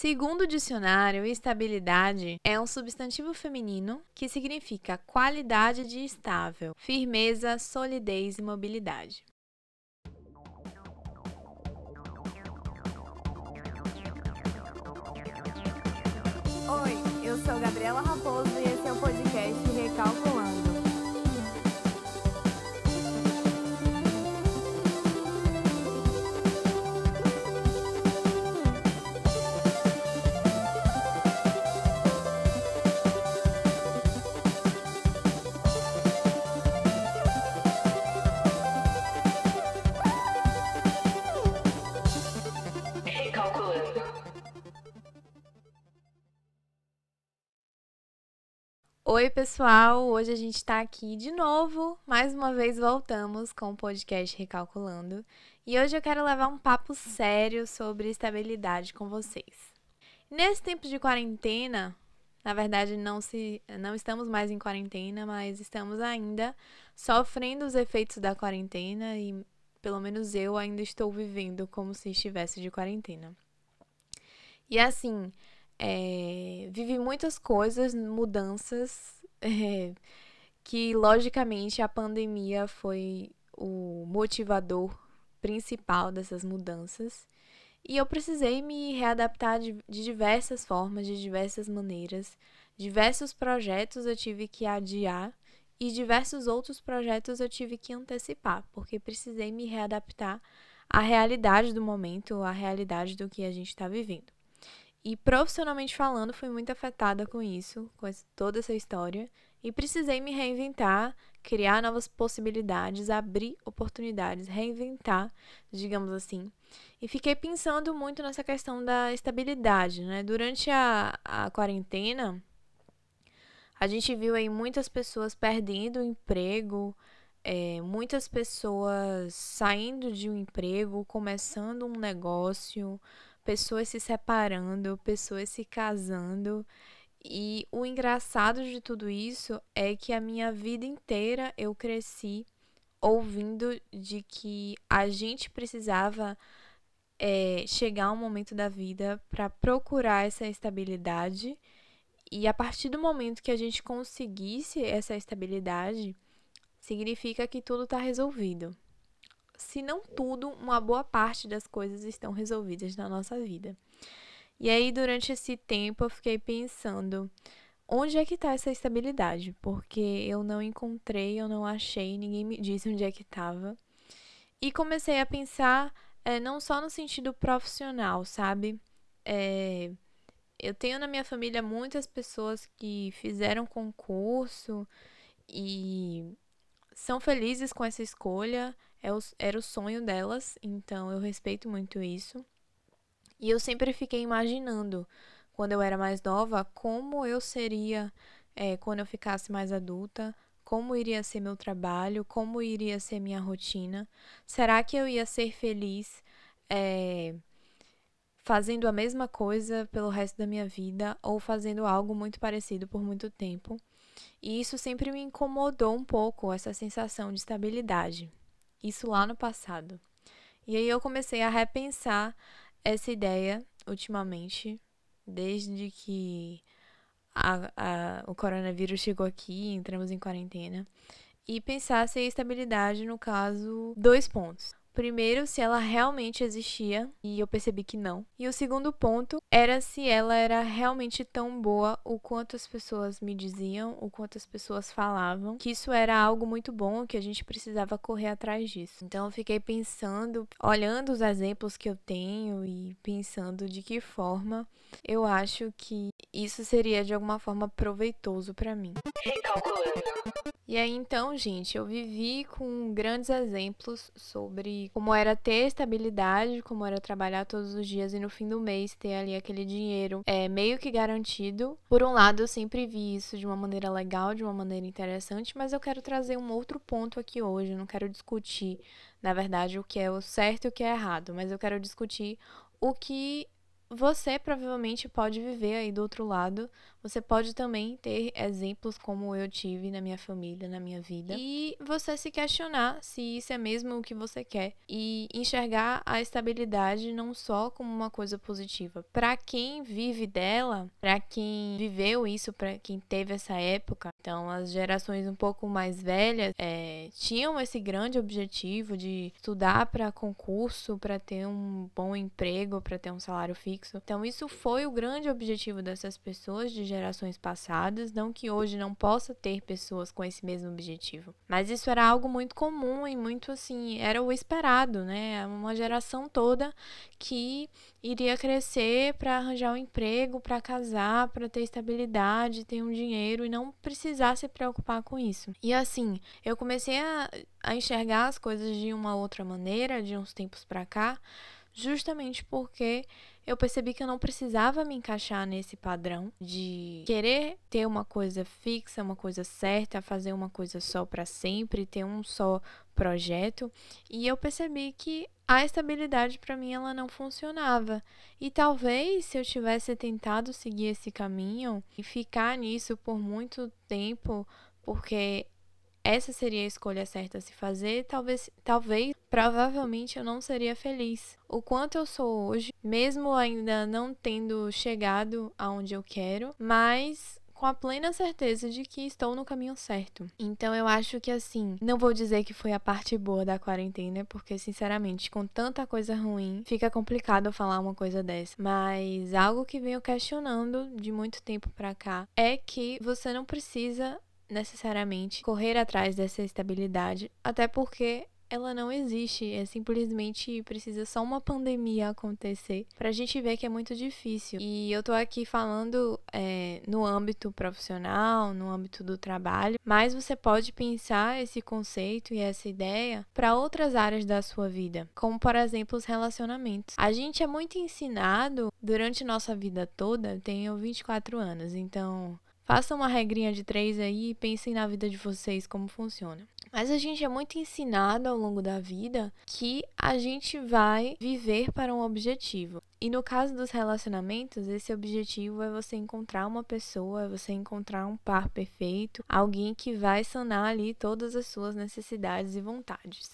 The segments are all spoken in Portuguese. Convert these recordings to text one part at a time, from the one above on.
Segundo o dicionário, estabilidade é um substantivo feminino que significa qualidade de estável, firmeza, solidez e mobilidade. Oi, eu sou Gabriela Raposo e Oi, pessoal! Hoje a gente está aqui de novo. Mais uma vez voltamos com o podcast Recalculando. E hoje eu quero levar um papo sério sobre estabilidade com vocês. Nesse tempo de quarentena, na verdade não se não estamos mais em quarentena, mas estamos ainda sofrendo os efeitos da quarentena e pelo menos eu ainda estou vivendo como se estivesse de quarentena. E assim, é, vivi muitas coisas, mudanças, é, que logicamente a pandemia foi o motivador principal dessas mudanças. E eu precisei me readaptar de, de diversas formas, de diversas maneiras. Diversos projetos eu tive que adiar e diversos outros projetos eu tive que antecipar, porque precisei me readaptar à realidade do momento, à realidade do que a gente está vivendo. E profissionalmente falando, fui muito afetada com isso, com toda essa história. E precisei me reinventar, criar novas possibilidades, abrir oportunidades, reinventar, digamos assim. E fiquei pensando muito nessa questão da estabilidade, né? Durante a, a quarentena, a gente viu aí muitas pessoas perdendo o emprego, é, muitas pessoas saindo de um emprego, começando um negócio, pessoas se separando, pessoas se casando. E o engraçado de tudo isso é que a minha vida inteira eu cresci ouvindo de que a gente precisava é, chegar um momento da vida para procurar essa estabilidade. E a partir do momento que a gente conseguisse essa estabilidade, significa que tudo está resolvido se não tudo, uma boa parte das coisas estão resolvidas na nossa vida. E aí, durante esse tempo, eu fiquei pensando: onde é que está essa estabilidade? Porque eu não encontrei, eu não achei, ninguém me disse onde é que estava. E comecei a pensar é, não só no sentido profissional, sabe? É, eu tenho na minha família muitas pessoas que fizeram concurso e são felizes com essa escolha é era o sonho delas, então eu respeito muito isso. E eu sempre fiquei imaginando, quando eu era mais nova, como eu seria é, quando eu ficasse mais adulta, como iria ser meu trabalho, como iria ser minha rotina. Será que eu ia ser feliz é, fazendo a mesma coisa pelo resto da minha vida ou fazendo algo muito parecido por muito tempo? E isso sempre me incomodou um pouco, essa sensação de estabilidade. Isso lá no passado. E aí eu comecei a repensar essa ideia ultimamente, desde que a, a, o coronavírus chegou aqui, entramos em quarentena, e pensar se a estabilidade, no caso, dois pontos. Primeiro, se ela realmente existia, e eu percebi que não. E o segundo ponto era se ela era realmente tão boa o quanto as pessoas me diziam, o quanto as pessoas falavam, que isso era algo muito bom, que a gente precisava correr atrás disso. Então eu fiquei pensando, olhando os exemplos que eu tenho e pensando de que forma eu acho que isso seria de alguma forma proveitoso para mim. E aí então, gente, eu vivi com grandes exemplos sobre como era ter estabilidade, como era trabalhar todos os dias e no fim do mês ter ali aquele dinheiro é meio que garantido. Por um lado, eu sempre vi isso de uma maneira legal, de uma maneira interessante, mas eu quero trazer um outro ponto aqui hoje, eu não quero discutir, na verdade, o que é o certo e o que é errado, mas eu quero discutir o que você provavelmente pode viver aí do outro lado, você pode também ter exemplos como eu tive na minha família, na minha vida, e você se questionar se isso é mesmo o que você quer e enxergar a estabilidade não só como uma coisa positiva. Para quem vive dela, para quem viveu isso, para quem teve essa época, então as gerações um pouco mais velhas é, tinham esse grande objetivo de estudar para concurso, para ter um bom emprego, para ter um salário fixo. Então isso foi o grande objetivo dessas pessoas de gerações passadas, não que hoje não possa ter pessoas com esse mesmo objetivo, mas isso era algo muito comum e muito assim, era o esperado, né? Uma geração toda que iria crescer para arranjar um emprego, para casar, para ter estabilidade, ter um dinheiro e não precisar se preocupar com isso. E assim, eu comecei a, a enxergar as coisas de uma outra maneira de uns tempos para cá, justamente porque eu percebi que eu não precisava me encaixar nesse padrão de querer ter uma coisa fixa, uma coisa certa, fazer uma coisa só para sempre, ter um só projeto, e eu percebi que a estabilidade para mim ela não funcionava. E talvez se eu tivesse tentado seguir esse caminho e ficar nisso por muito tempo, porque essa seria a escolha certa a se fazer, talvez, talvez, provavelmente eu não seria feliz. O quanto eu sou hoje, mesmo ainda não tendo chegado aonde eu quero, mas com a plena certeza de que estou no caminho certo. Então eu acho que assim, não vou dizer que foi a parte boa da quarentena, porque sinceramente, com tanta coisa ruim, fica complicado falar uma coisa dessa. Mas algo que venho questionando de muito tempo para cá é que você não precisa necessariamente correr atrás dessa estabilidade, até porque ela não existe, é simplesmente precisa só uma pandemia acontecer pra gente ver que é muito difícil. E eu tô aqui falando é, no âmbito profissional, no âmbito do trabalho, mas você pode pensar esse conceito e essa ideia para outras áreas da sua vida, como por exemplo os relacionamentos. A gente é muito ensinado durante nossa vida toda, tenho 24 anos, então Façam uma regrinha de três aí e pensem na vida de vocês como funciona. Mas a gente é muito ensinado ao longo da vida que a gente vai viver para um objetivo. E no caso dos relacionamentos, esse objetivo é você encontrar uma pessoa, é você encontrar um par perfeito, alguém que vai sanar ali todas as suas necessidades e vontades.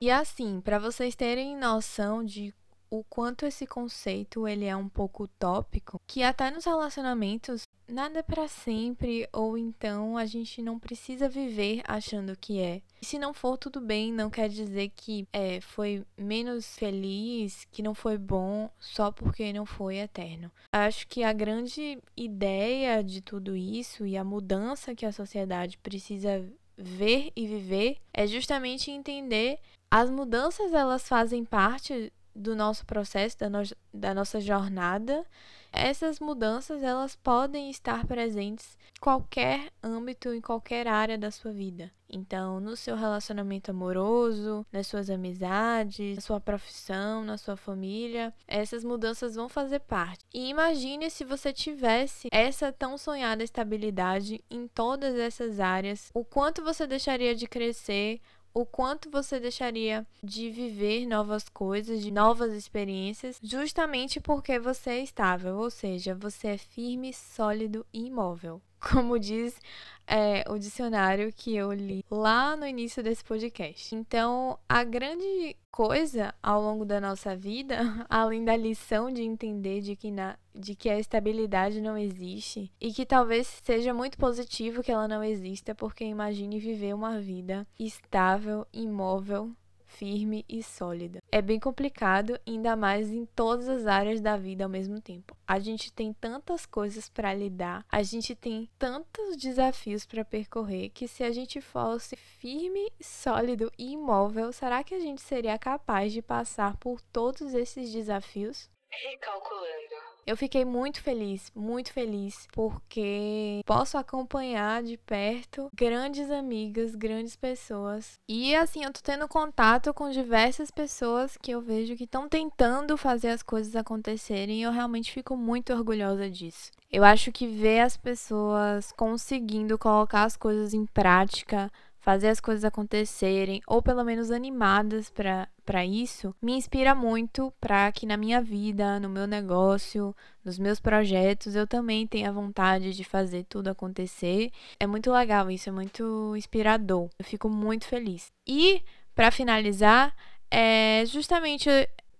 E assim, para vocês terem noção de o quanto esse conceito ele é um pouco utópico, que até nos relacionamentos nada é para sempre ou então a gente não precisa viver achando que é. E se não for tudo bem, não quer dizer que é, foi menos feliz, que não foi bom só porque não foi eterno. Acho que a grande ideia de tudo isso e a mudança que a sociedade precisa ver e viver é justamente entender as mudanças elas fazem parte do nosso processo, da, no, da nossa jornada, essas mudanças elas podem estar presentes em qualquer âmbito, em qualquer área da sua vida. Então, no seu relacionamento amoroso, nas suas amizades, na sua profissão, na sua família, essas mudanças vão fazer parte. E imagine se você tivesse essa tão sonhada estabilidade em todas essas áreas, o quanto você deixaria de crescer, o quanto você deixaria de viver novas coisas, de novas experiências, justamente porque você é estável, ou seja, você é firme, sólido e imóvel. Como diz é, o dicionário que eu li lá no início desse podcast. Então, a grande coisa ao longo da nossa vida, além da lição de entender de que, na, de que a estabilidade não existe e que talvez seja muito positivo que ela não exista, porque imagine viver uma vida estável, imóvel, firme e sólida. É bem complicado, ainda mais em todas as áreas da vida ao mesmo tempo. A gente tem tantas coisas para lidar, a gente tem tantos desafios para percorrer que se a gente fosse firme, sólido e imóvel, será que a gente seria capaz de passar por todos esses desafios? Recalculando. Eu fiquei muito feliz, muito feliz, porque posso acompanhar de perto grandes amigas, grandes pessoas. E assim, eu tô tendo contato com diversas pessoas que eu vejo que estão tentando fazer as coisas acontecerem e eu realmente fico muito orgulhosa disso. Eu acho que ver as pessoas conseguindo colocar as coisas em prática, fazer as coisas acontecerem, ou pelo menos animadas para para isso me inspira muito para que na minha vida, no meu negócio, nos meus projetos, eu também tenha vontade de fazer tudo acontecer. É muito legal isso, é muito inspirador. Eu fico muito feliz. E para finalizar, é justamente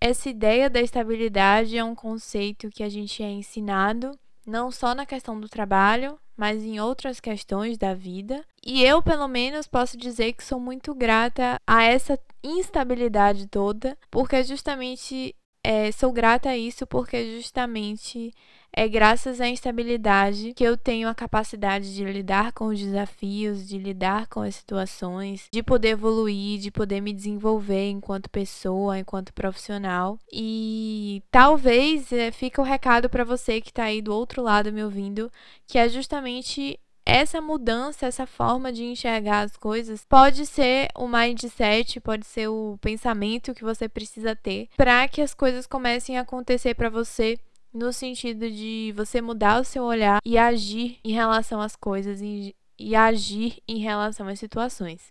essa ideia da estabilidade é um conceito que a gente é ensinado não só na questão do trabalho, mas em outras questões da vida. E eu, pelo menos, posso dizer que sou muito grata a essa instabilidade toda, porque justamente é, sou grata a isso, porque justamente é graças à instabilidade que eu tenho a capacidade de lidar com os desafios, de lidar com as situações, de poder evoluir, de poder me desenvolver enquanto pessoa, enquanto profissional. E talvez é, fique o recado para você que está aí do outro lado me ouvindo, que é justamente essa mudança, essa forma de enxergar as coisas, pode ser o mindset, pode ser o pensamento que você precisa ter para que as coisas comecem a acontecer para você no sentido de você mudar o seu olhar e agir em relação às coisas e, e agir em relação às situações.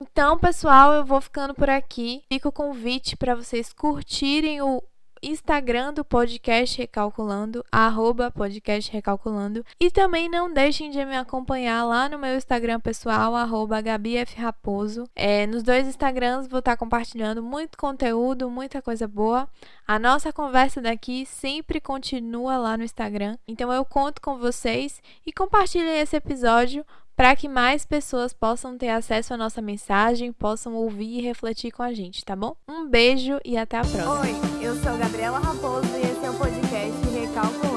Então, pessoal, eu vou ficando por aqui. Fica o convite para vocês curtirem o Instagram do podcast Recalculando, arroba podcast Recalculando. E também não deixem de me acompanhar lá no meu Instagram pessoal, arroba GabiFRaposo. É, nos dois Instagrams vou estar compartilhando muito conteúdo, muita coisa boa. A nossa conversa daqui sempre continua lá no Instagram. Então eu conto com vocês e compartilhem esse episódio para que mais pessoas possam ter acesso à nossa mensagem, possam ouvir e refletir com a gente, tá bom? Um beijo e até a próxima. Oi, eu sou Gabriela Raposo e esse é o podcast Recalculando.